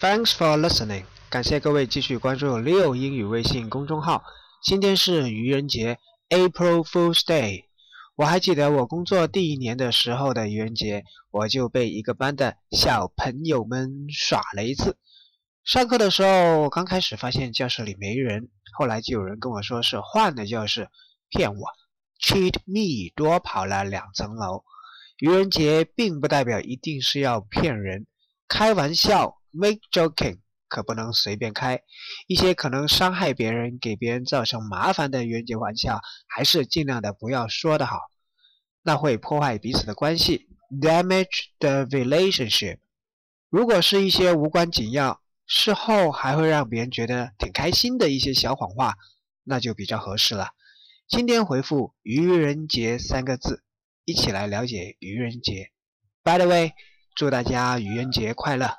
Thanks for listening，感谢各位继续关注 Leo 英语微信公众号。今天是愚人节，April Fool's Day。我还记得我工作第一年的时候的愚人节，我就被一个班的小朋友们耍了一次。上课的时候，刚开始发现教室里没人，后来就有人跟我说是换了教室，骗我，cheat me，多跑了两层楼。愚人节并不代表一定是要骗人，开玩笑。Make joking 可不能随便开，一些可能伤害别人、给别人造成麻烦的愚人节玩笑，还是尽量的不要说的好，那会破坏彼此的关系，damage the relationship。如果是一些无关紧要、事后还会让别人觉得挺开心的一些小谎话，那就比较合适了。今天回复“愚人节”三个字，一起来了解愚人节。By the way，祝大家愚人节快乐！